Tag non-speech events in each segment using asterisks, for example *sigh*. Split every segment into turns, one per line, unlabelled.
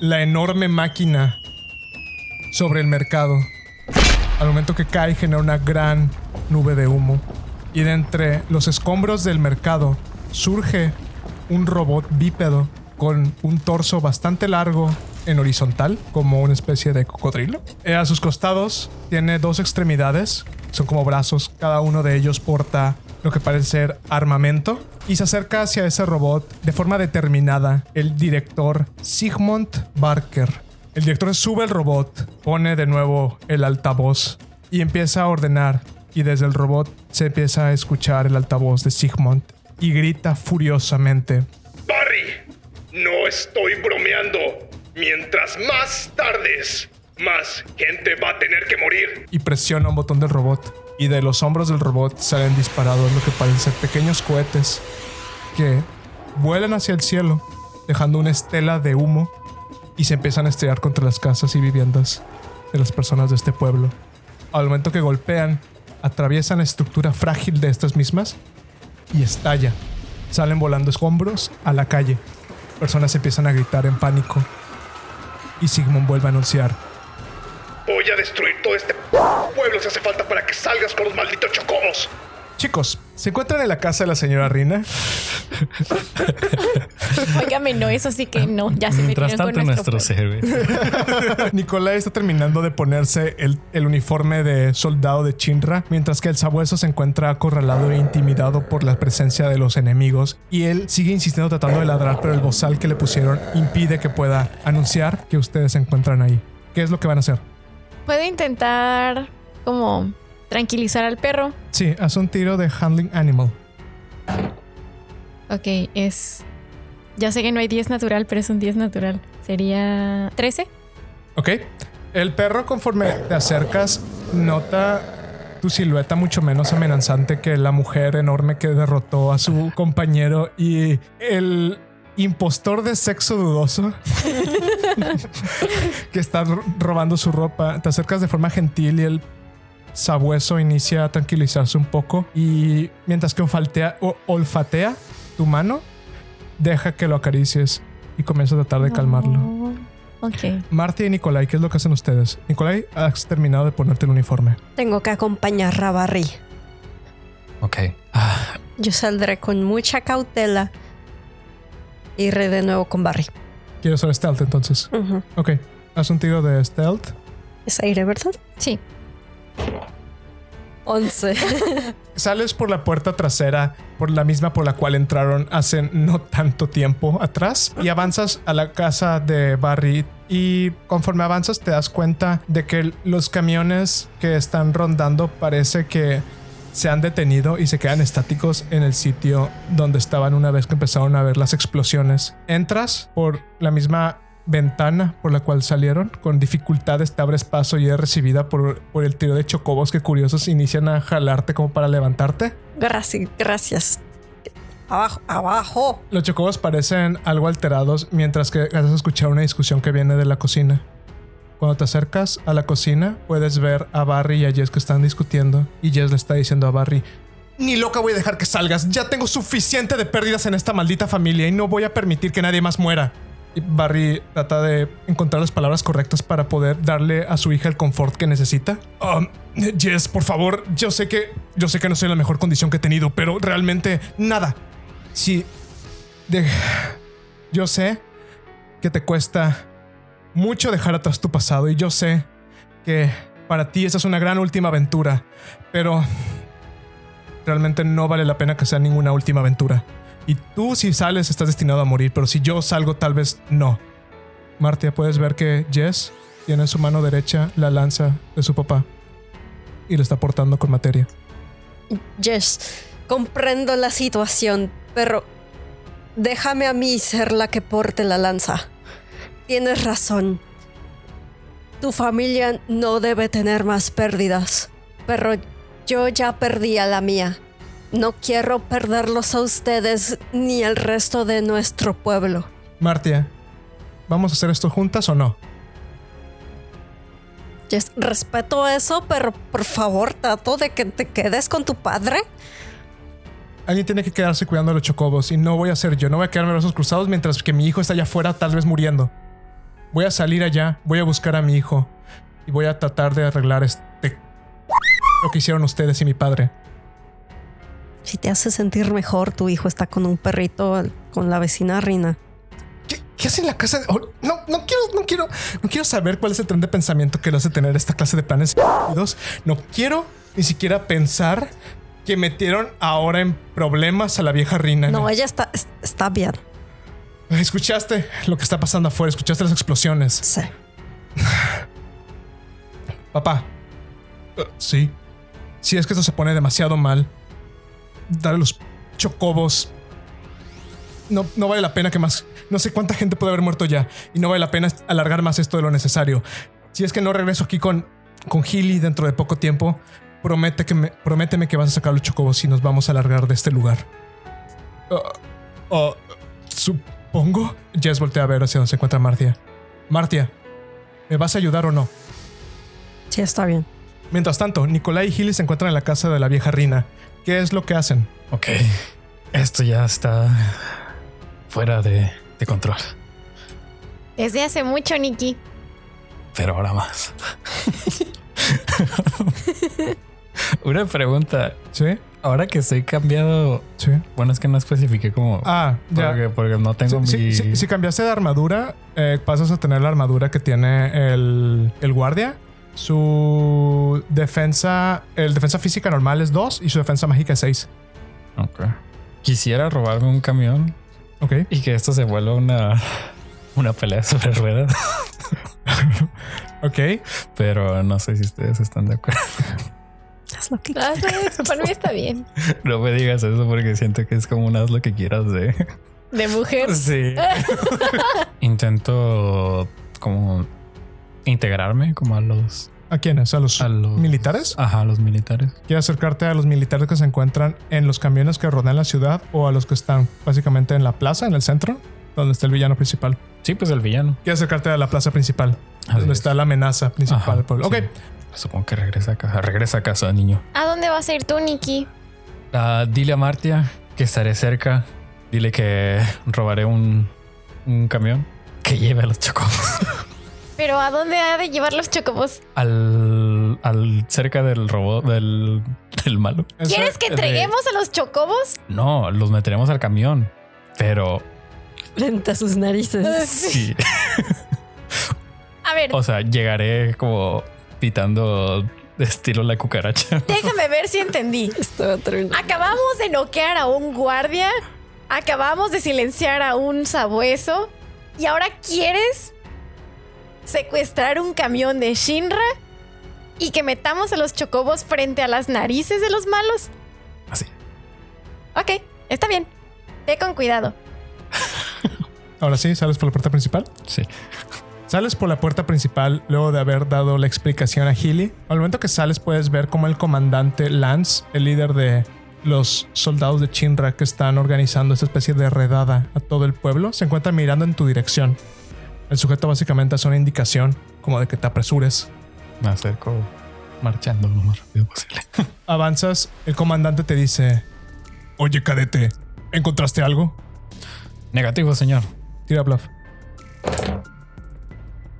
la enorme máquina sobre el mercado. Al momento que cae genera una gran nube de humo. Y de entre los escombros del mercado surge un robot bípedo con un torso bastante largo en horizontal, como una especie de cocodrilo. Eh, a sus costados tiene dos extremidades, son como brazos, cada uno de ellos porta lo que parece ser armamento y se acerca hacia ese robot de forma determinada el director Sigmund Barker. El director sube el robot, pone de nuevo el altavoz y empieza a ordenar y desde el robot se empieza a escuchar el altavoz de Sigmund y grita furiosamente.
Barry, no estoy bromeando. Mientras más tardes, más gente va a tener que morir.
Y presiona un botón del robot y de los hombros del robot salen disparados lo que parecen pequeños cohetes que vuelan hacia el cielo, dejando una estela de humo y se empiezan a estrellar contra las casas y viviendas de las personas de este pueblo. Al momento que golpean, atraviesan la estructura frágil de estas mismas y estalla. Salen volando escombros a la calle. Personas empiezan a gritar en pánico. Y Sigmund vuelve a anunciar.
Voy a destruir todo este pueblo si hace falta para que salgas con los malditos chocobos.
Chicos, ¿se encuentran en la casa de la señora Rina?
Óigame, no, eso sí que no. Ya se
Mientras tanto,
con nuestro
nuestros *laughs* héroes.
Nicolai está terminando de ponerse el, el uniforme de soldado de Chinra, mientras que el sabueso se encuentra acorralado e intimidado por la presencia de los enemigos. Y él sigue insistiendo tratando de ladrar, pero el bozal que le pusieron impide que pueda anunciar que ustedes se encuentran ahí. ¿Qué es lo que van a hacer?
Puedo intentar como tranquilizar al perro.
Sí, haz un tiro de Handling Animal.
Ok, es... Ya sé que no hay 10 natural, pero es un 10 natural. Sería 13.
¿Ok? El perro, conforme te acercas, nota tu silueta mucho menos amenazante que la mujer enorme que derrotó a su compañero y el impostor de sexo dudoso *laughs* que está ro- robando su ropa. Te acercas de forma gentil y el sabueso inicia a tranquilizarse un poco y mientras que olfatea, o- olfatea tu mano, deja que lo acaricies y comienza a tratar de calmarlo.
Ok.
Marty y Nicolai, ¿qué es lo que hacen ustedes? Nicolai, has terminado de ponerte el uniforme.
Tengo que acompañar a Barry.
Ok. Ah,
Yo saldré con mucha cautela. Iré de nuevo con Barry.
Quiero ser stealth entonces.
Ujú.
Ok, haz un tiro de stealth.
Es aire, ¿verdad?
Sí.
11. *laughs*
Sales por la puerta trasera, por la misma por la cual entraron hace no tanto tiempo atrás, y avanzas a la casa de Barry. Y conforme avanzas te das cuenta de que los camiones que están rondando parece que se han detenido y se quedan estáticos en el sitio donde estaban una vez que empezaron a ver las explosiones. Entras por la misma ventana por la cual salieron. Con dificultades te abres paso y eres recibida por, por el tiro de chocobos que curiosos inician a jalarte como para levantarte.
gracias, gracias. Abajo, abajo.
Los chocobos parecen algo alterados mientras que haces escuchar una discusión que viene de la cocina. Cuando te acercas a la cocina, puedes ver a Barry y a Jess que están discutiendo. Y Jess le está diciendo a Barry: Ni loca voy a dejar que salgas. Ya tengo suficiente de pérdidas en esta maldita familia y no voy a permitir que nadie más muera. Y Barry trata de encontrar las palabras correctas para poder darle a su hija el confort que necesita. Um, Jess, por favor, yo sé que yo sé que no soy la mejor condición que he tenido, pero realmente nada. Si yo sé que te cuesta mucho dejar atrás tu pasado y yo sé que para ti esa es una gran última aventura, pero realmente no vale la pena que sea ninguna última aventura. Y tú si sales estás destinado a morir, pero si yo salgo tal vez no. Martia, puedes ver que Jess tiene en su mano derecha la lanza de su papá y le está portando con materia.
Jess, comprendo la situación, pero déjame a mí ser la que porte la lanza. Tienes razón. Tu familia no debe tener más pérdidas, pero yo ya perdí a la mía. No quiero perderlos a ustedes ni al resto de nuestro pueblo.
Martia, ¿vamos a hacer esto juntas o no?
Respeto eso, pero por favor, trato de que te quedes con tu padre.
alguien tiene que quedarse cuidando a los chocobos y no voy a ser yo. No voy a quedarme los brazos cruzados mientras que mi hijo está allá afuera, tal vez muriendo. Voy a salir allá, voy a buscar a mi hijo y voy a tratar de arreglar este lo que hicieron ustedes y mi padre.
Si te hace sentir mejor, tu hijo está con un perrito con la vecina Rina.
¿Qué, qué hace en la casa? de- oh, no, no quiero, no quiero, no quiero saber cuál es el tren de pensamiento que lo hace tener esta clase de planes. No quiero ni siquiera pensar que metieron ahora en problemas a la vieja Rina.
No, ella está, es- está bien.
¿Escuchaste lo que está pasando afuera? ¿Escuchaste las explosiones?
Sí. *sighs*
Papá. Eh, sí. Si es que esto se pone demasiado mal, dar a los chocobos. No, no vale la pena que más. No sé cuánta gente puede haber muerto ya. Y no vale la pena alargar más esto de lo necesario. Si es que no regreso aquí con, con Healy dentro de poco tiempo, promete que me, prométeme que vas a sacar los chocobos y nos vamos a largar de este lugar. Ah, ah, supongo. Jess voltea a ver hacia donde se encuentra Martia. Martia, ¿me vas a ayudar o no?
Sí, está bien.
Mientras tanto, Nicolai y Healy se encuentran en la casa de la vieja Rina. ¿Qué es lo que hacen?
Ok. Esto ya está fuera de, de control.
Desde hace mucho, Nikki.
Pero ahora más. *laughs* Una pregunta.
¿Sí?
Ahora que estoy cambiado.
Sí.
Bueno, es que no especifiqué como.
Ah, ya.
porque, porque no tengo
Sí,
mi.
si cambiaste de armadura, eh, pasas a tener la armadura que tiene el, el guardia. Su defensa, el defensa física normal es 2 y su defensa mágica es 6.
Ok. Quisiera robarme un camión
Ok.
y que esto se vuelva una. Una pelea sobre ruedas. *laughs*
Ok.
Pero no sé si ustedes están de acuerdo. *laughs*
Haz lo que
Ah, sí, Para mí está bien. *laughs*
No me digas eso porque siento que es como un haz lo que quieras de. *laughs*
De mujer. *laughs*
Sí. Intento como integrarme como a los,
¿A quiénes? ¿A los,
a los
militares?
Ajá, a los militares.
¿Quieres acercarte a los militares que se encuentran en los camiones que rodean la ciudad o a los que están básicamente en la plaza, en el centro, donde está el villano principal?
Sí, pues el villano.
¿Quieres acercarte a la plaza principal?
Así
donde
es.
está la amenaza principal
Ajá,
del pueblo. Ok.
Supongo que regresa a casa. Regresa a casa, niño.
¿A dónde vas a ir tú, Nikki?
Ah, dile a Martia que estaré cerca. Dile que robaré un, un camión que lleve a los chocobos *laughs*
Pero ¿a dónde ha de llevar los chocobos?
al, al cerca del robot del, del malo.
¿Quieres que
de-
entreguemos a los chocobos?
No, los meteremos al camión. Pero
frente a sus narices. *laughs*
sí.
A ver, *laughs*
O sea, llegaré como pitando de estilo la cucaracha. *laughs*
déjame ver si entendí. Acabamos de noquear a un guardia. Acabamos de silenciar a un sabueso. Y ahora quieres secuestrar un camión de Shinra y que metamos a los chocobos frente a las narices de los malos.
Así.
Ok, está bien. Ve con cuidado. *laughs*
Ahora sí, sales por la puerta principal.
Sí.
Sales por la puerta principal luego de haber dado la explicación a Healy. Al momento que sales puedes ver cómo el comandante Lance, el líder de los soldados de Chinra que están organizando esta especie de redada a todo el pueblo, se encuentra mirando en tu dirección. El sujeto básicamente hace una indicación como de que te apresures.
Me acerco marchando lo más rápido posible. *laughs*
Avanzas, el comandante te dice, oye cadete, ¿encontraste algo?
Negativo, señor.
Tira bluff.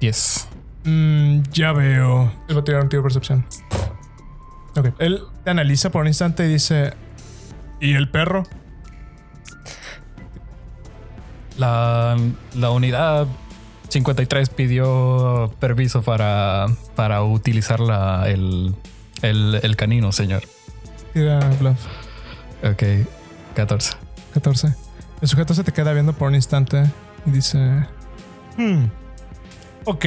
10.
Mm, ya veo. Él va a tirar un tiro de percepción. Ok. Él te analiza por un instante y dice: ¿Y el perro?
La, la unidad 53 pidió permiso para, para utilizar la, el, el, el canino, señor.
Tira bluff.
Ok, 14.
14. El sujeto se te queda viendo por un instante y dice: Hmm. Ok.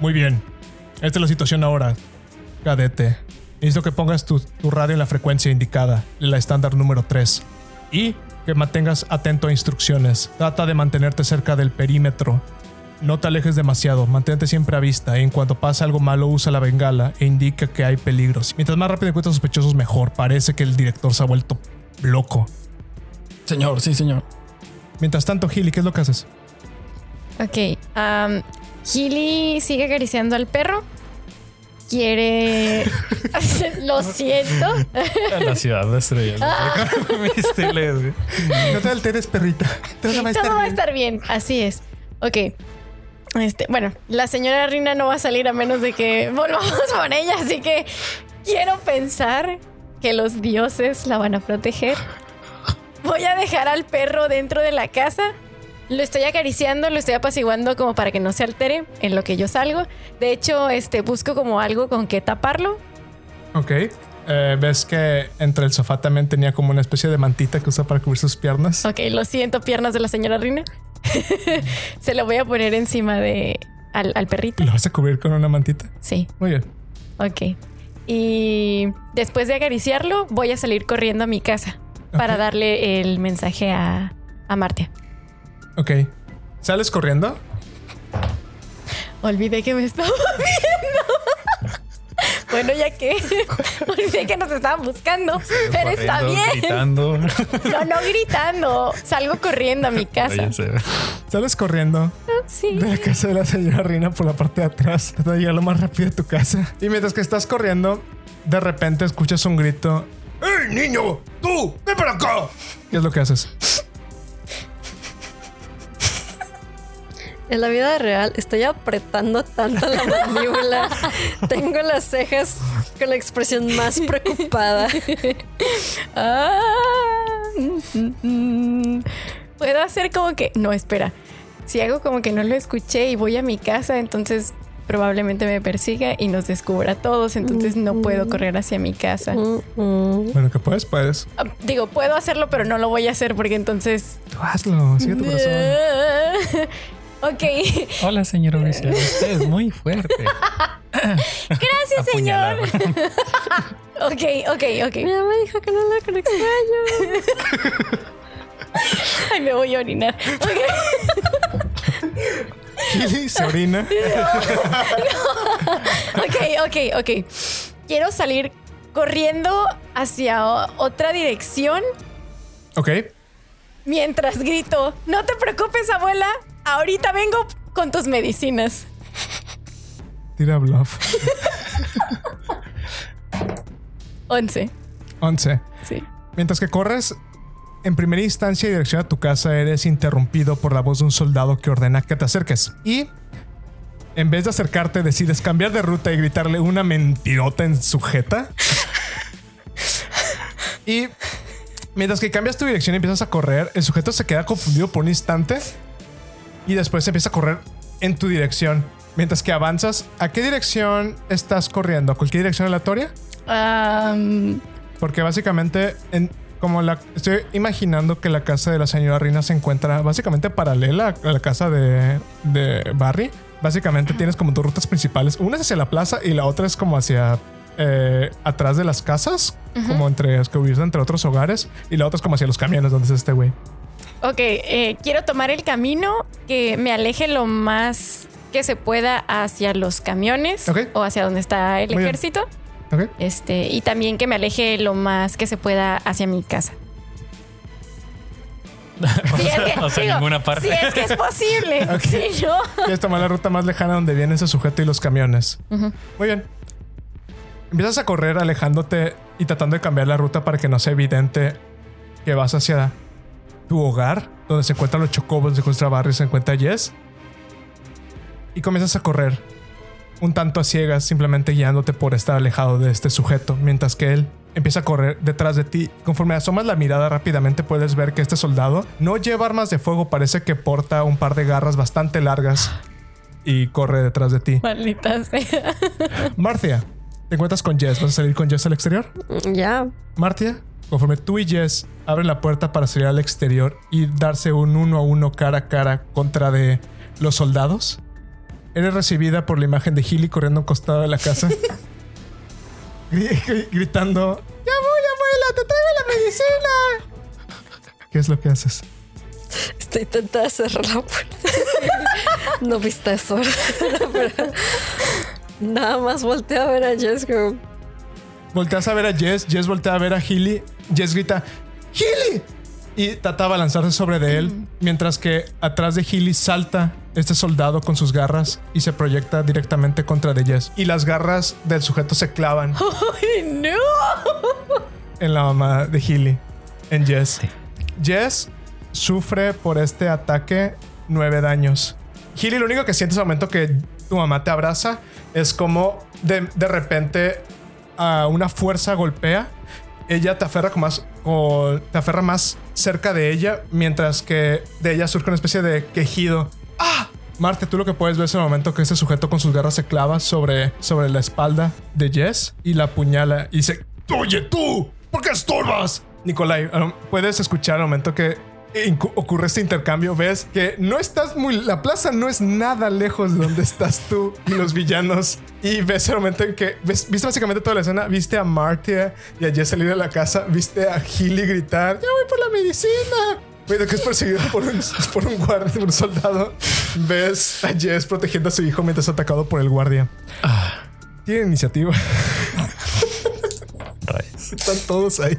Muy bien. Esta es la situación ahora, cadete. Necesito que pongas tu, tu radio en la frecuencia indicada, la estándar número 3. Y que mantengas atento a instrucciones. Trata de mantenerte cerca del perímetro. No te alejes demasiado, mantente siempre a vista. En cuanto pase algo malo, usa la bengala e indica que hay peligros. Mientras más rápido encuentres sospechosos, mejor. Parece que el director se ha vuelto loco.
Señor, sí, señor.
Mientras tanto, Healy, ¿qué es lo que haces?
Ok. Um, Healy sigue acariciando al perro. quiere. *laughs* *laughs* Lo siento.
A la ciudad de estrellas. Güey.
No te alteres, perrita. Todo va a estar
Todo va a
bien.
estar bien. Así es. Ok. Este, bueno, la señora Rina no va a salir a menos de que volvamos por ella, así que quiero pensar que los dioses la van a proteger. Voy a dejar al perro dentro de la casa. Lo estoy acariciando, lo estoy apaciguando como para que no se altere en lo que yo salgo. De hecho, este busco como algo con que taparlo.
Ok. Eh, Ves que entre el sofá también tenía como una especie de mantita que usa para cubrir sus piernas.
Ok, lo siento, piernas de la señora Rina. *laughs* se lo voy a poner encima de al, al perrito.
¿Lo vas a cubrir con una mantita?
Sí.
Muy bien.
Ok. Y después de acariciarlo, voy a salir corriendo a mi casa para darle el mensaje a, a Martia.
Ok. ¿Sales corriendo?
Olvidé que me estaba *laughs* viendo. bueno, ya que *laughs* olvidé que nos estaban buscando, pero está bien.
Gritando.
No, no gritando. Salgo corriendo a mi *laughs* casa.
Sales corriendo
Sí.
de la casa de la señora Rina por la parte de atrás. Trata de llegar lo más rápido a tu casa. Y mientras que estás corriendo, de repente escuchas un grito. ¡Ey, niño! ¡Tú! ¡Ven para acá! ¿Qué es lo que haces?
En la vida real estoy apretando tanto la mandíbula. *laughs* Tengo las cejas con la expresión más preocupada. *laughs*
Ah, mm, mm, mm. Puedo hacer como que. No, espera. Si hago como que no lo escuché y voy a mi casa, entonces probablemente me persiga y nos descubra a todos. Entonces no puedo correr hacia mi casa.
Bueno, que puedes, puedes.
Ah, Digo, puedo hacerlo, pero no lo voy a hacer porque entonces.
Tú hazlo, sigue tu corazón. *laughs*
ok.
Hola, señor oficial. *laughs* Usted es muy fuerte.
Gracias, señor. *laughs* Ok, ok, ok.
Mi mamá dijo que no con extraño. *laughs*
Ay, me voy a orinar. Ok.
Gilly se orina.
Ok, ok, ok. Quiero salir corriendo hacia otra dirección
Ok.
mientras grito, no te preocupes, abuela, ahorita vengo con tus medicinas.
Tira bluff.
11.
11.
Sí.
Mientras que corres, en primera instancia y dirección a tu casa, eres interrumpido por la voz de un soldado que ordena que te acerques. Y en vez de acercarte, decides cambiar de ruta y gritarle una mentirota en sujeta. y mientras que cambias tu dirección y empiezas a correr, el sujeto se queda confundido por un instante y después empieza a correr en tu dirección. Mientras que avanzas, ¿a qué dirección estás corriendo? ¿A cualquier dirección aleatoria? Porque básicamente, en, como la estoy imaginando que la casa de la señora Rina se encuentra básicamente paralela a la casa de, de Barry. Básicamente tienes como dos rutas principales. Una es hacia la plaza y la otra es como hacia eh, atrás de las casas, como entre escubrirse entre otros hogares. Y la otra es como hacia los camiones donde es este güey.
Ok, eh, quiero tomar el camino que me aleje lo más que se pueda hacia los camiones o hacia donde está el
Muy
ejército.
¿Ok?
Este, y también que me aleje lo más que se pueda hacia mi casa. *laughs* Si es que,
o sea,
digo,
ninguna parte.
Si es que es posible. *laughs*
Ok.
Si no.
Quieres tomar la ruta más lejana donde viene ese sujeto y los camiones. Muy bien. Empiezas a correr alejándote y tratando de cambiar la ruta para que no sea evidente que vas hacia tu hogar, donde se encuentran los chocobos, se encuentra Barry, se encuentra Jess. Y comienzas a correr un tanto a ciegas, simplemente guiándote por estar alejado de este sujeto, mientras que él empieza a correr detrás de ti. Conforme asomas la mirada rápidamente puedes ver que este soldado no lleva armas de fuego, parece que porta un par de garras bastante largas y corre detrás de ti.
Maldita sea.
Marcia, te encuentras con Jess. ¿Vas a salir con Jess al exterior?
Ya.
Marcia, conforme tú y Jess abren la puerta para salir al exterior y darse un uno a uno cara a cara contra de los soldados, eres recibida por la imagen de Hilly corriendo a un costado de la casa, *laughs* gri- gri- gritando: ¡Ya voy, abuela! ¡Te traigo la medicina! ¿Qué es lo que haces?
Estoy intentando cerrar la puerta. *laughs* no viste eso. *laughs* Pero nada más volteé a ver a Jess como,
Volteas a ver a Jess, Jess voltea a ver a Hilly, Jess grita: ¡Hilly! y trata de abalanzarse sobre de él, mientras que atrás de Healy salta este soldado con sus garras y se proyecta directamente contra de Jess. Y las garras del sujeto se clavan *laughs*
¡Ay, no!
en la mamá de Healy, en Jess. Jess sufre por este ataque nueve daños. Healy, lo único que sientes al momento que tu mamá te abraza es como de, de repente a una fuerza golpea. Ella te aferra con más, o te aferra más cerca de ella, mientras que de ella surge una especie de quejido. ¡Ah! Marte, tú lo que puedes ver es el momento que este sujeto con sus garras se clava sobre, sobre la espalda de Jess y la apuñala y dice: Oye, tú, ¿por qué estorbas? Nicolai, um, puedes escuchar al momento que ocurre este intercambio. Ves que no estás muy. La plaza no es nada lejos de donde estás tú y los villanos. Y ves el momento en que. Ves, viste básicamente toda la escena. Viste a Martia y a Jess salir de la casa. Viste a Healy gritar: ¡Ya voy por la medicina! Pero que es perseguido por un, *laughs* por un guardia, por un soldado. Ves a Jess protegiendo a su hijo mientras es atacado por el guardia. Tiene iniciativa. *laughs* Están todos ahí.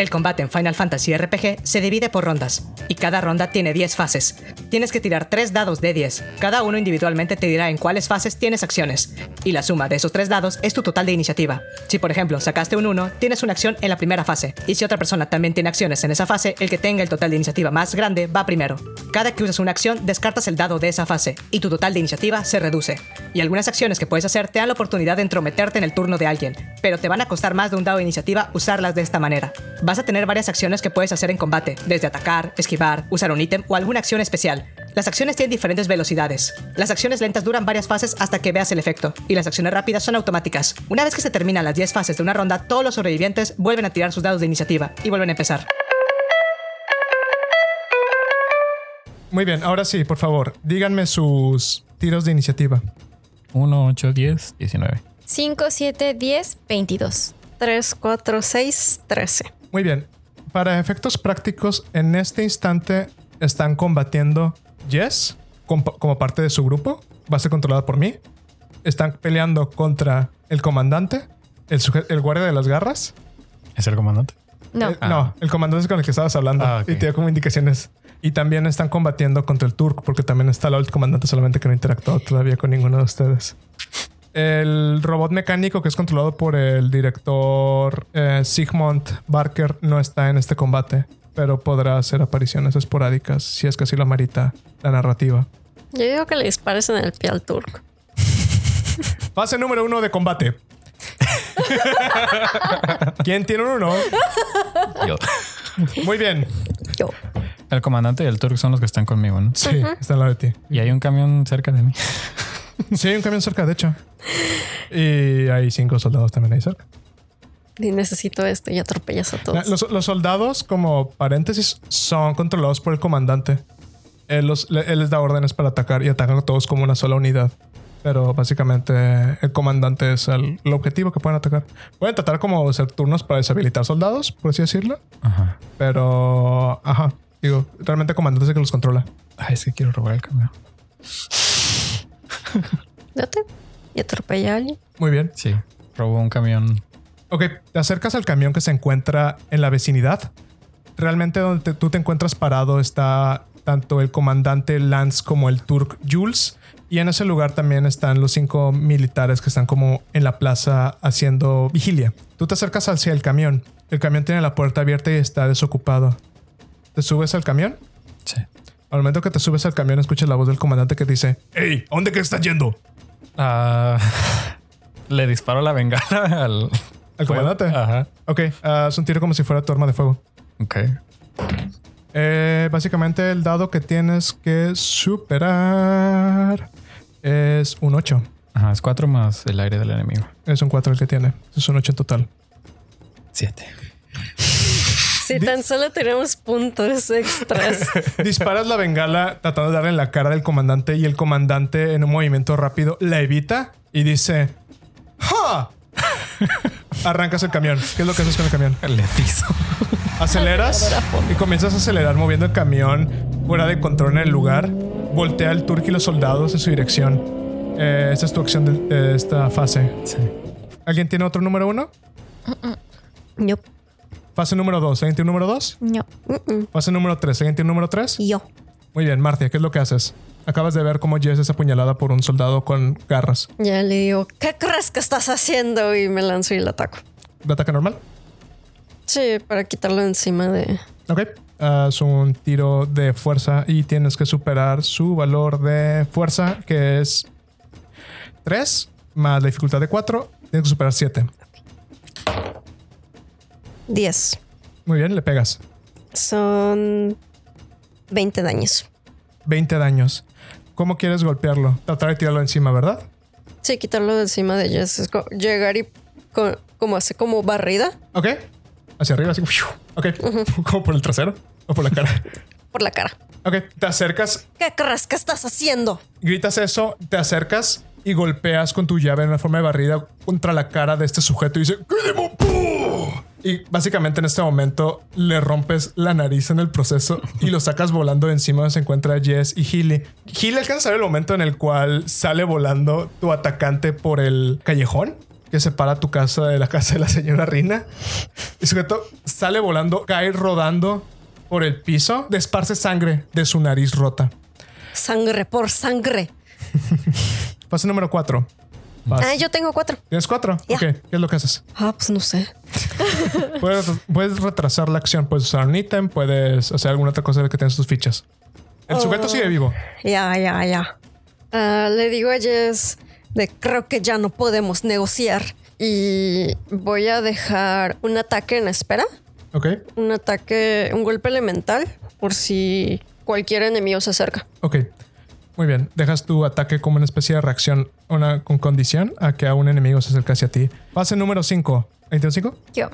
El combate en Final Fantasy RPG se divide por rondas, y cada ronda tiene 10 fases. Tienes que tirar 3 dados de 10, cada uno individualmente te dirá en cuáles fases tienes acciones, y la suma de esos 3 dados es tu total de iniciativa. Si por ejemplo sacaste un 1, tienes una acción en la primera fase, y si otra persona también tiene acciones en esa fase, el que tenga el total de iniciativa más grande va primero. Cada que usas una acción, descartas el dado de esa fase, y tu total de iniciativa se reduce. Y algunas acciones que puedes hacer te dan la oportunidad de entrometerte en el turno de alguien, pero te van a costar más de un dado de iniciativa usarlas de esta manera. Vas a tener varias acciones que puedes hacer en combate, desde atacar, esquivar, usar un ítem o alguna acción especial. Las acciones tienen diferentes velocidades. Las acciones lentas duran varias fases hasta que veas el efecto, y las acciones rápidas son automáticas. Una vez que se terminan las 10 fases de una ronda, todos los sobrevivientes vuelven a tirar sus dados de iniciativa y vuelven a empezar.
Muy bien, ahora sí, por favor, díganme sus tiros de iniciativa.
1, 8, 10, 19.
5, 7, 10, 22.
3, 4, 6, 13.
Muy bien. Para efectos prácticos, en este instante están combatiendo Jess com- como parte de su grupo. Va a ser controlada por mí. Están peleando contra el comandante, el, el guardia de las garras.
¿Es el comandante?
No.
Eh, No, el comandante es con el que estabas hablando.
Ah.
Y te dio como indicaciones. Y también están combatiendo contra el Turk, porque también está lado del comandante, solamente que no interactuó todavía con ninguno de ustedes. El robot mecánico que es controlado por el director eh, Sigmund Barker no está en este combate, pero podrá hacer apariciones esporádicas si es que así lo amerita la narrativa.
Yo digo que le dispares en el pie al turco. *laughs*
Fase número uno de combate. *laughs* ¿Quién tiene un uno?
Yo.
Muy bien.
Yo.
El comandante y el Turk son los que están conmigo, ¿no?
Sí, está al lado de ti.
Y hay un camión cerca de mí.
Sí, hay un camión cerca, de hecho. Y hay cinco soldados también ahí cerca.
Y necesito esto y atropellas a
La-
todos.
Los, los soldados, como paréntesis, son controlados por el comandante. Él, los- le- él les da órdenes para atacar y atacan a todos como una sola unidad. Pero básicamente el comandante es el, el objetivo que pueden atacar. Pueden tratar como hacer turnos para deshabilitar soldados, por así decirlo.
Ajá.
Pero, ajá, digo, realmente el comandante es el que los controla.
Ay, es que quiero robar el camión.
Date. Y atropella a alguien.
Muy bien.
Sí. Robo un camión.
Ok, te acercas al camión que se encuentra en la vecinidad. Realmente donde te- tú te encuentras parado está tanto el comandante Lance como el Turk Jules. Y en ese lugar también están los cinco militares que están como en la plaza haciendo vigilia. Tú te acercas hacia el camión. El camión tiene la puerta abierta y está desocupado. ¿Te subes al camión?
Sí.
Al momento que te subes al camión escuchas la voz del comandante que dice ¡Ey! ¿A dónde que estás yendo?
Ah, *laughs* le disparo la bengala *laughs* al.
¿Al comandante?
Ajá.
Ok, haz un tiro como si fuera tu arma de fuego.
Ok.
Eh, básicamente el dado que tienes que superar es un 8.
Ajá, es 4 más el aire del enemigo.
Es un 4 el que tiene. Es un 8 en total.
7.
Si tan solo tenemos puntos extras. *laughs*
Disparas la bengala tratando de darle en la cara del comandante y el comandante en un movimiento rápido la evita y dice ¡Ja! Arrancas el camión. ¿Qué es lo que haces con el camión?
Le piso.
Aceleras y comienzas a acelerar moviendo el camión fuera de control en el lugar. Voltea el turco y los soldados en su dirección. Eh, esta es tu acción de, de esta fase.
Sí.
¿Alguien tiene otro número uno?
Yo.
Fase número dos. ¿Alguien tiene un número dos?
No.
Fase número tres. ¿Alguien tiene un número tres?
Yo.
Muy bien, Marcia, ¿qué es lo que haces? Acabas de ver cómo Jess es apuñalada por un soldado con garras.
Ya le digo, ¿qué crees que estás haciendo? Y me lanzo y le ataco.
¿De ataque normal?
Sí, para quitarlo encima de.
Ok. Haz un tiro de fuerza y tienes que superar su valor de fuerza, que es 3, más la dificultad de 4. Tienes que superar 7.
10.
Muy bien, le pegas.
Son 20 daños.
20 daños. ¿Cómo quieres golpearlo? Tratar de tirarlo encima, ¿verdad?
Sí, quitarlo de encima de co- llegar y co- como hace como barrida
Ok. Hacia arriba, así. Ok. *laughs* ¿Como por el trasero? ¿O por la cara? *laughs*
por la cara.
Ok. Te acercas,
¿Qué crees que estás haciendo?
gritas eso, te acercas y golpeas con tu llave en una forma de barrida contra la cara de este sujeto y dice "¿Qué demo- ¡Puh!". Y básicamente en este momento le rompes la nariz en el proceso y lo sacas volando de encima donde se encuentra Jess y Healy. Healy alcanza a ver el momento en el cual sale volando tu atacante por el callejón que separa tu casa de la casa de la señora Rina. El sujeto sale volando, cae rodando por el piso, desparce sangre de su nariz rota.
Sangre por sangre.
Paso número 4.
Ah, yo tengo cuatro.
¿Tienes cuatro? Ok, ¿qué es lo que haces?
Ah, pues no sé. *laughs*
Puedes, puedes retrasar la acción, puedes usar un ítem, puedes hacer alguna otra cosa de que tienes tus fichas. El sujeto sigue vivo.
Ya, ya, ya. Ah, le digo a Jess de creo que ya no podemos negociar y voy a dejar un ataque en espera.
Ok,
Un ataque, un golpe elemental por si cualquier enemigo se acerca.
ok. Muy bien. Dejas tu ataque como una especie de reacción, una con condición a que a un enemigo se acerque hacia ti. Pase número 5. ¿25?
Yo.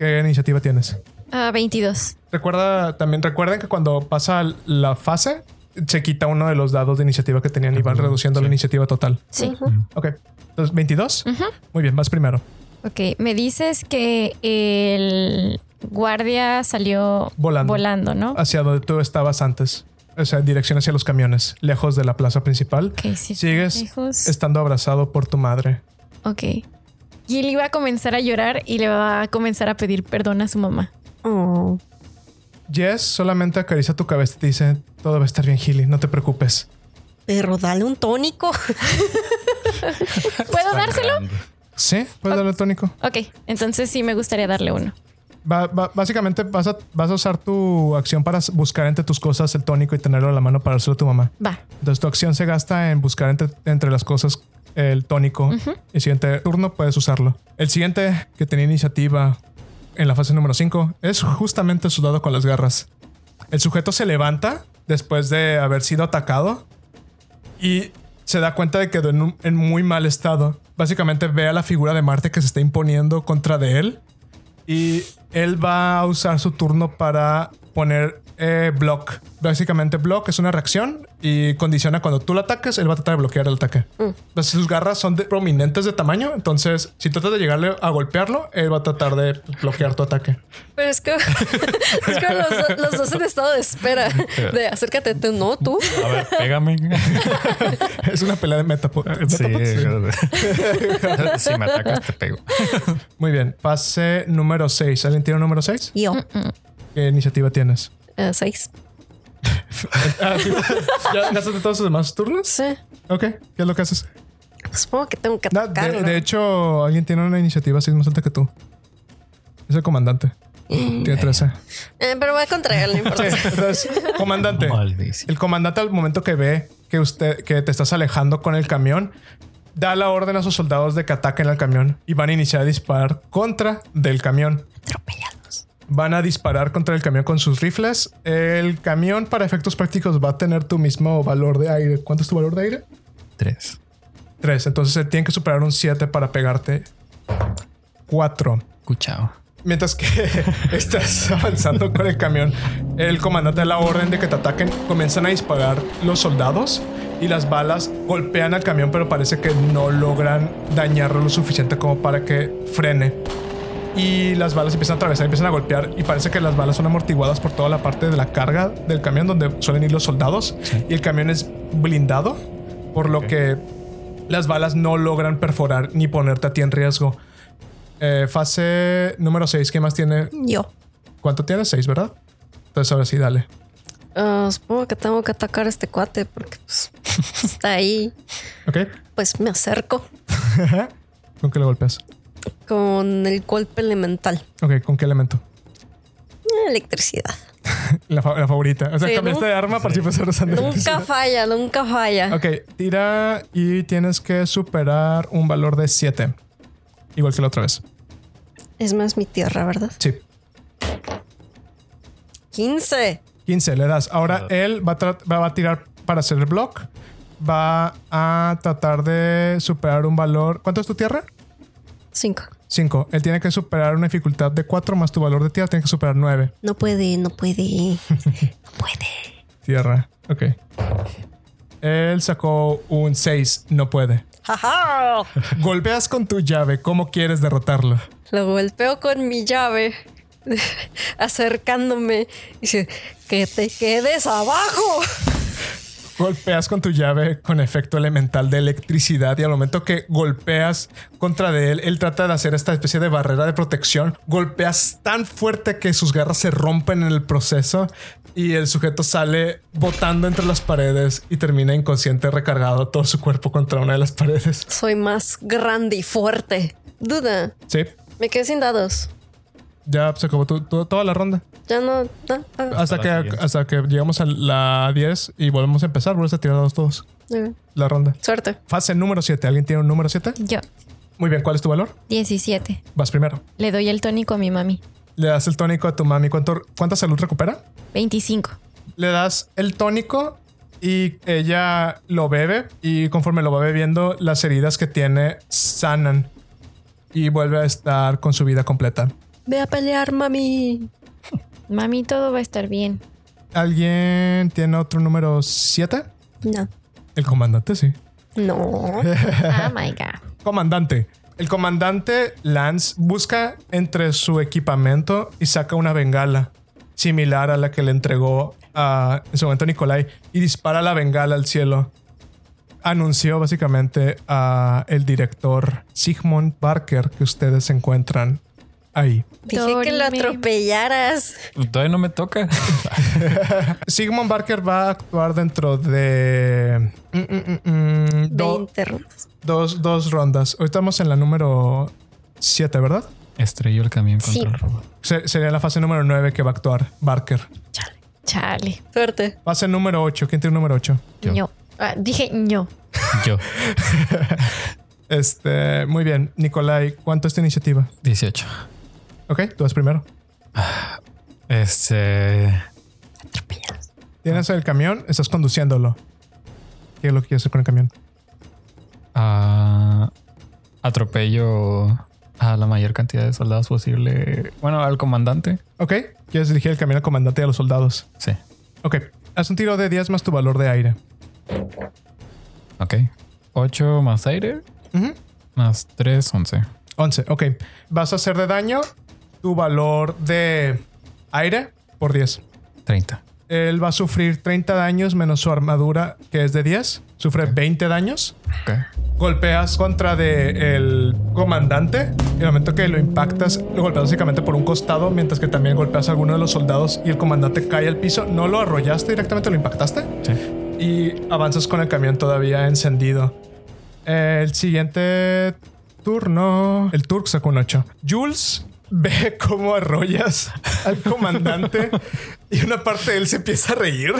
¿Qué iniciativa tienes?
Ah, 22.
Recuerda también, recuerden que cuando pasa la fase, se quita uno de los dados de iniciativa que tenían y van reduciendo la iniciativa total.
Sí.
Ok. Entonces, 22. Muy bien, vas primero.
Ok, me dices que el guardia salió
Volando.
volando ¿no?
hacia donde tú estabas antes. O sea, en dirección hacia los camiones, lejos de la plaza principal.
Ok, sí.
Sigues
lejos.
estando abrazado por tu madre.
Ok. Y él iba a comenzar a llorar y le va a comenzar a pedir perdón a su mamá.
Oh.
Jess solamente acaricia tu cabeza y te dice, todo va a estar bien, Gilly, no te preocupes.
Pero dale un tónico. *laughs*
¿Puedo dárselo?
¿Sí? ¿Puedes darle el tónico?
Ok, entonces sí me gustaría darle uno.
Va- va- básicamente vas a, vas a usar tu acción para buscar entre tus cosas el tónico y tenerlo a la mano para dárselo a tu mamá.
Va.
Entonces tu acción se gasta en buscar entre, entre las cosas el tónico. El siguiente turno puedes usarlo. El siguiente que tenía iniciativa en la fase número 5 es justamente el soldado con las garras. El sujeto se levanta después de haber sido atacado y se da cuenta de que quedó en, un- en muy mal estado. Básicamente ve a la figura de Marte que se está imponiendo contra de él y él va a usar su turno para poner eh, block. Básicamente, block es una reacción y condiciona cuando tú lo ataques, él va a tratar de bloquear el ataque. Entonces, sus garras son de- prominentes de tamaño. Entonces, si tratas de llegarle a golpearlo, él va a tratar de bloquear tu ataque.
Pero es que, *laughs* es que los, los dos en estado de espera. De acércate tú, no tú.
A ver, pégame. *laughs*
es una pelea de metapod.
Sí,
sí.
si me atacas, te pego.
Muy bien. Pase número 6. ¿Alguien tiene un número 6?
Yo.
¿Qué iniciativa tienes?
Eh, seis. *laughs*
Ah, sí. ¿Ya gastaste todos tus demás turnos?
Sí.
Ok. ¿Qué es lo que haces?
Supongo que tengo que
No,
atacar.
de,
¿no?
de hecho, alguien tiene una iniciativa así más alta que tú. Es el comandante. Tiene 13.
Eh, pero voy a contra él, no *laughs* importa.
Sí, entonces, comandante.
Maldición.
El comandante al momento que ve que usted que te estás alejando con el camión, da la orden a sus soldados de que ataquen al camión y van a iniciar a disparar contra del camión.
Atropellados.
Van a disparar contra el camión con sus rifles. El camión, para efectos prácticos, va a tener tu mismo valor de aire. ¿Cuánto es tu valor de aire?
Tres.
3. Entonces eh, tienen que superar un 7 para pegarte. 4.
Escuchado.
Mientras que *laughs* estás avanzando con el camión, el comandante da la orden de que te ataquen. Comienzan a disparar los soldados y las balas golpean al camión, pero parece que no logran dañarlo lo suficiente como para que frene. Y las balas empiezan a atravesar, empiezan a golpear y parece que las balas son amortiguadas por toda la parte de la carga del camión donde suelen ir los soldados. Y el camión es blindado, por lo que Las balas no logran perforar ni ponerte a ti en riesgo. Eh, fase número 6, ¿qué más tiene?
Yo.
¿Cuánto tienes? 6, ¿verdad? Entonces ahora sí, dale.
Ah, supongo que tengo que atacar a este cuate porque pues, *laughs* está ahí.
¿Ok?
Pues me acerco *laughs*
¿Con qué le golpeas?
Con el golpe elemental.
Ok, ¿con qué elemento?
Electricidad. *laughs*
La, fa- la favorita. O sea,
Sí,
cambiaste
¿no?
de arma para siempre estar usando
Nunca
electricidad.
falla, nunca falla.
Ok, tira y tienes que superar un valor de 7. Igual que la otra vez.
Es más mi tierra, ¿verdad?
Sí.
15.
15 le das. Ahora él va a, tra- va a tirar para hacer el block. Va a tratar de superar un valor. ¿Cuánto es tu tierra?
5.
5. Él tiene que superar una dificultad de 4 más tu valor de tierra. Tiene que superar 9.
No puede, no puede. *laughs* No puede.
Tierra. Ok. Él sacó un 6. No puede.
¡Jaja!
Golpeas con tu llave. ¿Cómo quieres derrotarlo?
Lo golpeo con mi llave. *laughs* Acercándome. Dice, que te quedes abajo.
Golpeas con tu llave con efecto elemental de electricidad y al momento que golpeas contra de él, él trata de hacer esta especie de barrera de protección. Golpeas tan fuerte que sus garras se rompen en el proceso y el sujeto sale botando entre las paredes y termina inconsciente recargado todo su cuerpo contra una de las paredes.
Soy más grande y fuerte. Duda.
Sí,
Me quedé sin dados.
Ya se acabó tu- tu- toda la ronda.
Ya no. no, ah,
Hasta que, hasta que llegamos a la 10 y volvemos a empezar, vuelves a tirar dados todos. La ronda.
Suerte.
Fase número 7. ¿Alguien tiene un número 7?
Yo,
Muy bien, ¿cuál es tu valor?
17.
Vas primero.
Le doy el tónico a mi mami.
Le das el tónico a tu mami. ¿Cuánto, ¿Cuánta salud recupera?
25.
Le das el tónico y ella lo bebe y conforme lo va bebiendo, las heridas que tiene sanan y vuelve a estar con su vida completa.
Ve a pelear, mami.
Mami, todo va a estar bien.
¿Alguien tiene otro número 7?
No.
El comandante, sí.
No. *laughs*
Oh my God.
Comandante. El comandante Lance busca entre su equipamiento y saca una bengala similar a la que le entregó a, en su momento Nicolai y dispara la bengala al cielo. Anunció básicamente a el director Sigmund Barker que ustedes se encuentran ahí.
Dije que lo atropellaras.
Todavía no me toca. *laughs*
Sigmund Barker va a actuar dentro de mm, mm, mm, mm, do-
20 rondas.
dos, dos rondas. Hoy estamos en la número 7, ¿verdad?
Estrelló el camión contra
Sí.
el robot.
Se- sería la fase número 9 que va a actuar Barker.
Chale.
Suerte.
Fase número 8. ¿Quién tiene número 8?
Yo.
Ah, dije ño. *laughs*
Yo,
Este, muy bien. Nicolai, ¿cuánto es tu iniciativa?
18.
Ok, tú vas primero.
Este.
Tienes el camión, estás conduciéndolo. ¿Qué es lo que quieres hacer con el camión?
ah, atropello a la mayor cantidad de soldados posible. Bueno, al comandante.
Ok, quieres dirigir el camión al comandante y a los soldados.
Sí.
Ok, haz un tiro de 10 más tu valor de aire.
Ok. 8 más aire. Más 3, 11.
11, ok. Vas a hacer de daño tu valor de aire por 10.
30.
Él va a sufrir 30 daños menos su armadura, que es de 10. Sufre 20 daños. Golpeas contra de el comandante y el momento que lo impactas lo golpeas básicamente por un costado mientras que también golpeas a alguno de los soldados y el comandante cae al piso no lo arrollaste directamente lo impactaste
Sí.
y avanzas con el camión todavía encendido el siguiente turno el Turk sacó un 8 Jules ve cómo arrollas al comandante y una parte de él se empieza a reír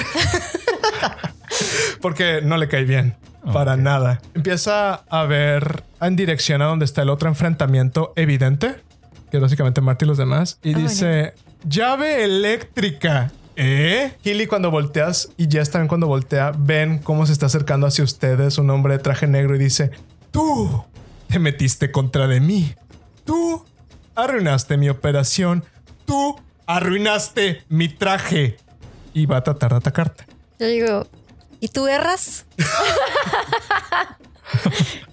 porque no le cae bien. Para nada. Empieza a ver en dirección a donde está el otro enfrentamiento evidente, que es básicamente Marty y los demás, y
Ah,
dice, llave eléctrica. ¿Eh? Hilly cuando volteas y Jess también cuando voltea, ven cómo se está acercando hacia ustedes un hombre de traje negro y dice, tú te metiste contra de mí. Tú arruinaste mi operación. Tú arruinaste mi traje. Y va a tratar de atacarte.
Yo digo, ¿y tú erras? *laughs*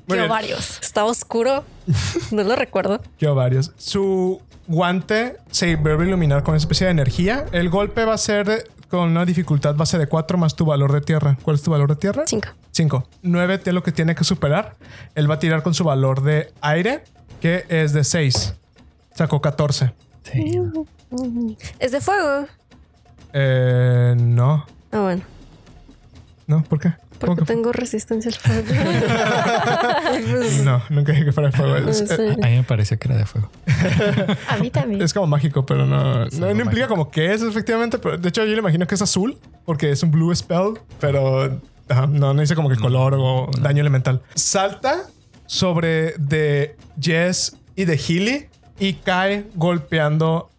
Bien.
varios.
Está oscuro. *laughs* No lo recuerdo.
Yo varios. Su guante se vuelve a iluminar con una especie de energía. El golpe va a ser de- con una dificultad base de 4 más tu valor de tierra. ¿Cuál es tu valor de tierra?
5.
5. 9 tiene lo que tiene que superar. Él va a tirar con su valor de aire, que es de 6. Sacó 14.
Sí.
Es de fuego.
Eh, no.
Ah, bueno.
¿No? ¿Por qué? ¿Cómo
Porque
que-
tengo resistencia al fuego. Pues, *laughs*
No, nunca dije que fuera de fuego. Es,
no sé.
eh,
A mí me parecía que era de fuego.
A mí también.
es como mágico, pero no, no, implica
mágico.
como que es efectivamente. Pero de hecho, yo le imagino que es azul porque es un blue spell, pero ajá, no, no dice como que color o daño elemental. Salta sobre de Jess y de Healy y cae golpeando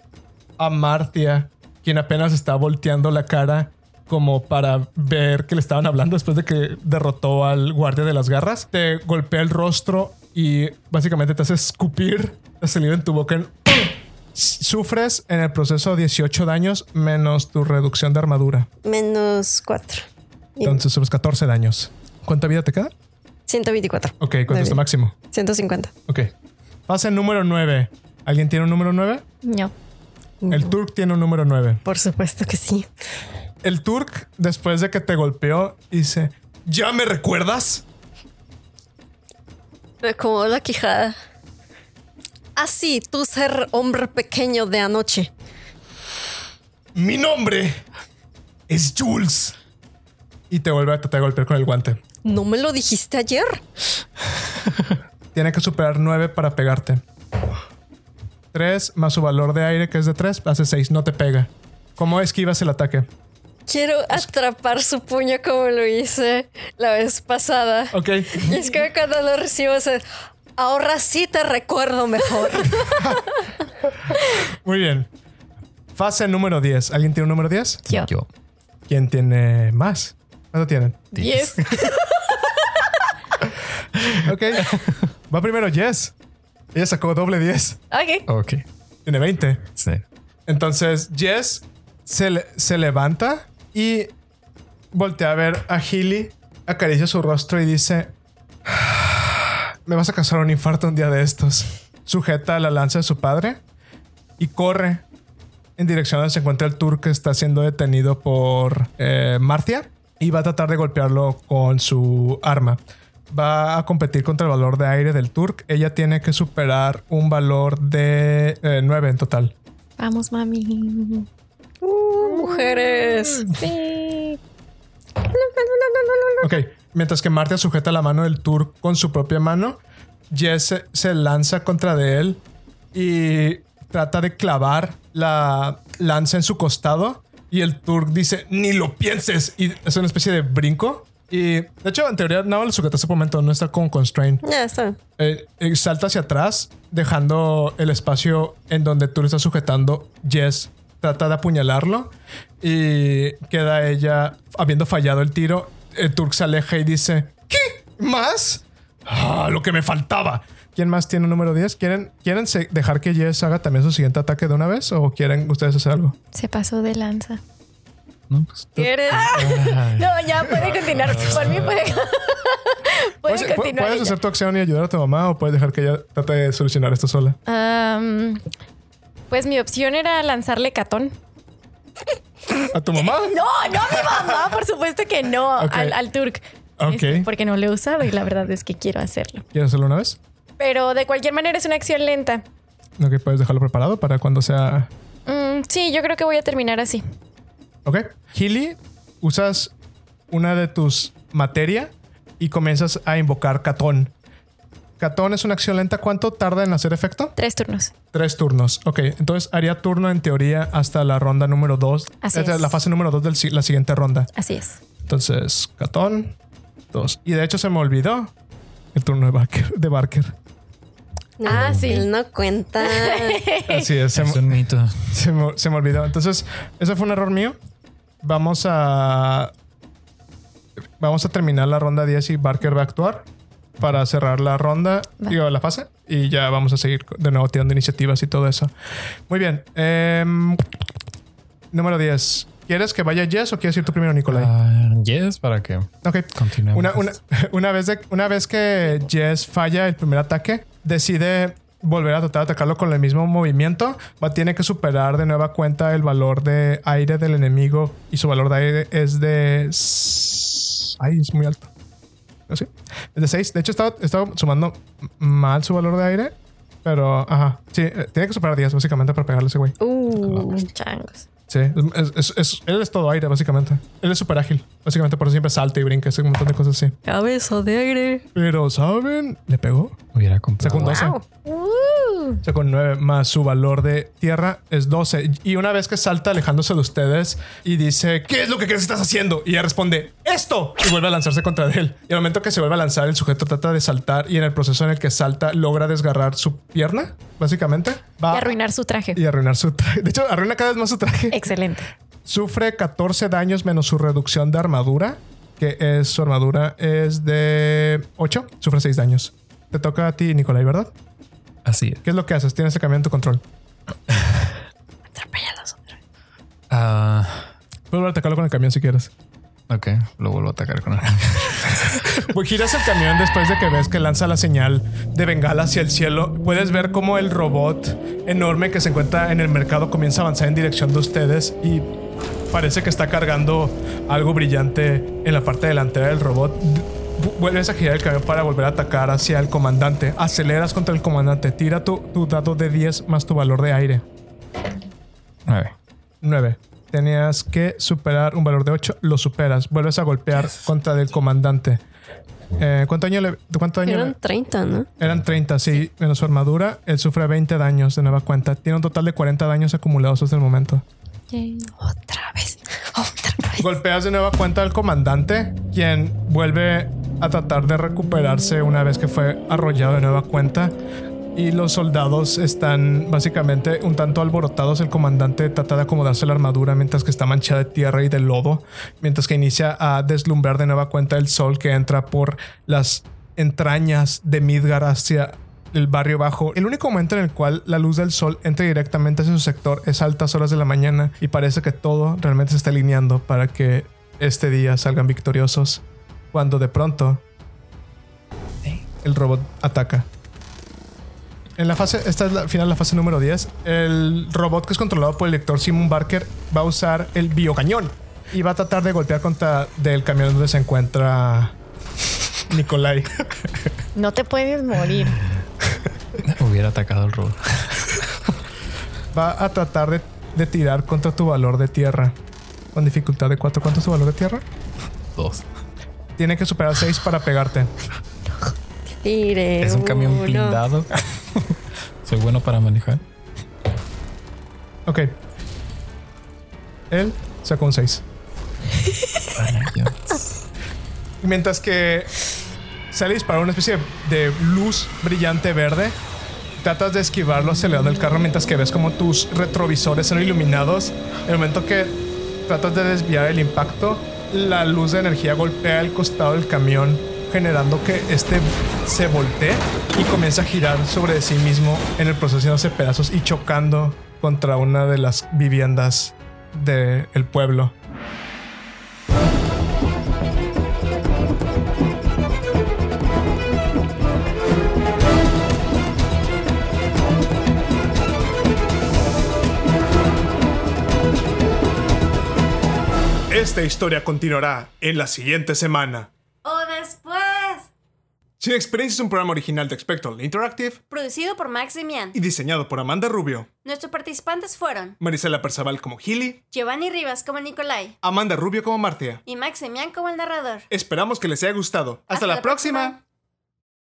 a Martia, quien apenas está volteando la cara como para ver que le estaban hablando después de que derrotó al guardia de las garras. Te golpea el rostro y básicamente te hace escupir la saliva en tu boca. en- *clears throat* Sufres en el proceso 18 daños menos tu reducción de armadura.
Menos 4.
Entonces sufres 14 daños. ¿Cuánta vida te queda?
124.
Ok, ¿cuánto es tu máximo?
150.
Ok. Fase número 9. ¿Alguien tiene un número 9?
No.
El Turk tiene un número 9.
Por supuesto que sí.
El Turk, después de que te golpeó, dice: ¿Ya me recuerdas?
Me acomodó la quijada. Así, tú ser hombre pequeño de anoche.
Mi nombre es Jules. Y te vuelve a tratar de golpear con el guante.
¿No me lo dijiste ayer?
Tiene que superar 9 para pegarte. 3 más su valor de aire, que es de 3, hace 6. No te pega. ¿Cómo esquivas el ataque?
Quiero atrapar su puño como lo hice la vez pasada.
Ok.
Y es que cuando lo recibo se... Ahora sí te recuerdo mejor. *laughs*
Muy bien. Fase número 10. ¿Alguien tiene un número 10?
Yo.
Yo.
¿Quién tiene más? ¿Cuánto tienen?
Yes. *laughs*
Ok. Va primero Jess. Ella sacó doble 10.
ok.
Ok.
Tiene 20.
Sí.
Entonces Jess se, le- se levanta y voltea a ver a Healy, acaricia su rostro y dice: "Ah, Me vas a causar un infarto un día de estos. Sujeta la lanza de su padre y corre en dirección a donde se encuentra el tour que está siendo detenido por eh, Marcia y va a tratar de golpearlo con su arma. Va a competir contra el valor de aire del Turk. Ella tiene que superar un valor de 9 en total.
Vamos, mami.
Uh, mujeres.
Sí.
Ok, mientras que Marta sujeta la mano del Turk con su propia mano, Jess se, se lanza contra de él y trata de clavar la lanza en su costado. Y el Turk dice, ni lo pienses. Y es una especie de brinco. Y de hecho, en teoría, nada más lo sujeta ese momento, no está con constraint.
Ya está.
Eh, eh, salta hacia atrás, dejando el espacio en donde tú le estás sujetando. Jess trata de apuñalarlo y queda ella habiendo fallado el tiro. El Turk se aleja y dice: ¿Qué? ¿Más? Ah, lo que me faltaba. ¿Quién más tiene un número 10? ¿Quieren, ¿quieren dejar que Jess haga también su siguiente ataque de una vez o quieren ustedes hacer algo?
Se pasó de lanza.
No, pues,
¿Quieres?
No, ya puede continuar. Por mí puede, *laughs* puede
Puedes, pu-
continuar.
puedes hacer tu acción y ayudar a tu mamá o puedes dejar que ella trate de solucionar esto sola.
Am, pues mi opción era lanzarle catón.
¿A tu mamá? *laughs*
No, no a mi mamá, por supuesto que no, al, al Turk.
Ok.
Este, porque no lo he usado y la verdad es que quiero hacerlo.
¿Quieres hacerlo una vez?
Pero de cualquier manera es una acción lenta.
Ok, puedes dejarlo preparado para cuando sea
Mm, sí, yo creo que voy a terminar así.
Ok. Healy, usas una de tus materia y comienzas a invocar Catón. Catón es una acción lenta. ¿Cuánto tarda en hacer efecto?
Tres turnos.
Tres turnos. Ok, entonces haría turno en teoría hasta la ronda número dos.
Así es.
la fase número dos de la siguiente ronda.
Así es.
Entonces, Catón, dos. Y de hecho se me olvidó el turno de Barker. De Barker.
Ah, sí.
No cuenta.
Así es. se
es un mito. *laughs*
Se me, se me olvidó. Entonces, ese fue un error mío. Vamos a. Vamos a terminar la ronda 10 y Barker va a actuar para cerrar la ronda,
Va.
digo, la fase. Y ya vamos a seguir de nuevo tirando iniciativas y todo eso. Muy bien. Em, número 10. ¿Quieres que vaya Jess o quieres ir tú primero, Nicolai?
Ah, yes, para que
ok.
continuemos.
Una, una, *laughs* una vez de- una vez que Jess falla el primer ataque, decide volver a tratar de atacarlo con el mismo movimiento. Va, tiene que superar de nueva cuenta el valor de aire del enemigo y su valor de aire es de... Ay, es muy alto. Así. Es de 6. De hecho, estaba, estaba sumando mal su valor de aire. Pero, ajá. Sí, eh, tiene que superar 10 básicamente para pegarle a ese güey.
Uh,
Changos.
Sí, es, es- es- él es todo aire, básicamente. Él es súper ágil. Básicamente por eso siempre salta y brinca, hace un montón de cosas así.
cabeza de aire.
Pero, ¿saben? Le pegó.
Hubiera comprado.
12.
Wow.
Un 9 más su valor de tierra es 12. Y una vez que salta alejándose de ustedes y dice, ¿qué es lo que crees que estás haciendo? Y ella responde, ¡esto! Y vuelve a lanzarse contra él. Y al momento que se vuelve a lanzar, el sujeto trata de saltar y en el proceso en el que salta logra desgarrar su pierna, básicamente. Va
y arruinar su traje.
y arruinar su traje. De hecho, arruina cada vez más su traje.
Excelente.
Sufre 14 daños menos su reducción de armadura, que es su armadura es de 8. Sufre 6 daños. Te toca a ti, Nicolai, ¿verdad?
Así es.
¿Qué es lo que haces? Tienes el camión en tu control.
Atropellalos otra vez.
Ah,
a atacarlo con el camión si quieres.
ok, lo vuelvo a atacar con él. *laughs*
Pues giras el camión después de que ves que lanza la señal de bengala hacia el cielo. Puedes ver cómo el robot enorme que se encuentra en el mercado comienza a avanzar en dirección de ustedes y parece que está cargando algo brillante en la parte delantera del robot. Vuelves a girar el camión para volver a atacar hacia el comandante. Aceleras contra el comandante. Tira tu, tu dado de 10 más tu valor de aire.
Nueve.
9. Tenías que superar un valor de 8. Lo superas. Vuelves a golpear contra el comandante. Eh, ¿Cuánto daño le.? ¿Cuánto daño le-
Eran 30, ¿no?
Eran 30, sí, menos su armadura. Él sufre 20 daños de nueva cuenta. Tiene un total de 40 daños acumulados hasta el momento.
Otra vez. *laughs* Otra vez.
Golpeas de nueva cuenta al comandante, quien vuelve a tratar de recuperarse una vez que fue arrollado de nueva cuenta. Y los soldados están básicamente un tanto alborotados. El comandante trata de acomodarse la armadura mientras que está manchada de tierra y de lodo. Mientras que inicia a deslumbrar de nueva cuenta el sol que entra por las entrañas de Midgar hacia el barrio bajo. El único momento en el cual la luz del sol entra directamente hacia su sector es altas horas de la mañana y parece que todo realmente se está alineando para que este día salgan victoriosos. Cuando de pronto el robot ataca. En la fase, esta es la final la fase número 10. El robot que es controlado por el lector Simon Barker va a usar el biocañón y va a tratar de golpear contra del camión donde se encuentra *laughs* Nikolai.
No te puedes morir. *laughs*
Hubiera atacado al robot. *laughs*
Va a tratar de, de tirar contra tu valor de tierra. Con dificultad de 4. ¿Cuánto es tu valor de tierra?
Dos.
Tiene que superar 6 para pegarte.
Tire
Es un camión
uno.
blindado. *laughs* Soy bueno para manejar.
Ok. Él sacó un 6.
Rayos. *laughs*
Mientras que sale disparar una especie de luz brillante verde. Tratas de esquivarlo acelerando el carro mientras que ves como tus retrovisores son iluminados. En el momento que tratas de desviar el impacto, la luz de energía golpea el costado del camión, generando que este se voltee y comienza a girar sobre sí mismo en el proceso haciéndose pedazos y chocando contra una de las viviendas del pueblo. Esta historia continuará en la siguiente semana.
O después.
Sin Experiencia es un programa original de Spectral Interactive
Producido por Max Demian.
y diseñado por Amanda Rubio,
Nuestros participantes fueron
Marisela Perzaval como Gilly,
Giovanni Rivas como Nicolai
Amanda Rubio como Martia.
y Max Demian como el narrador.
Esperamos que les haya gustado. Hasta,
Hasta
la,
la
próxima.
próxima.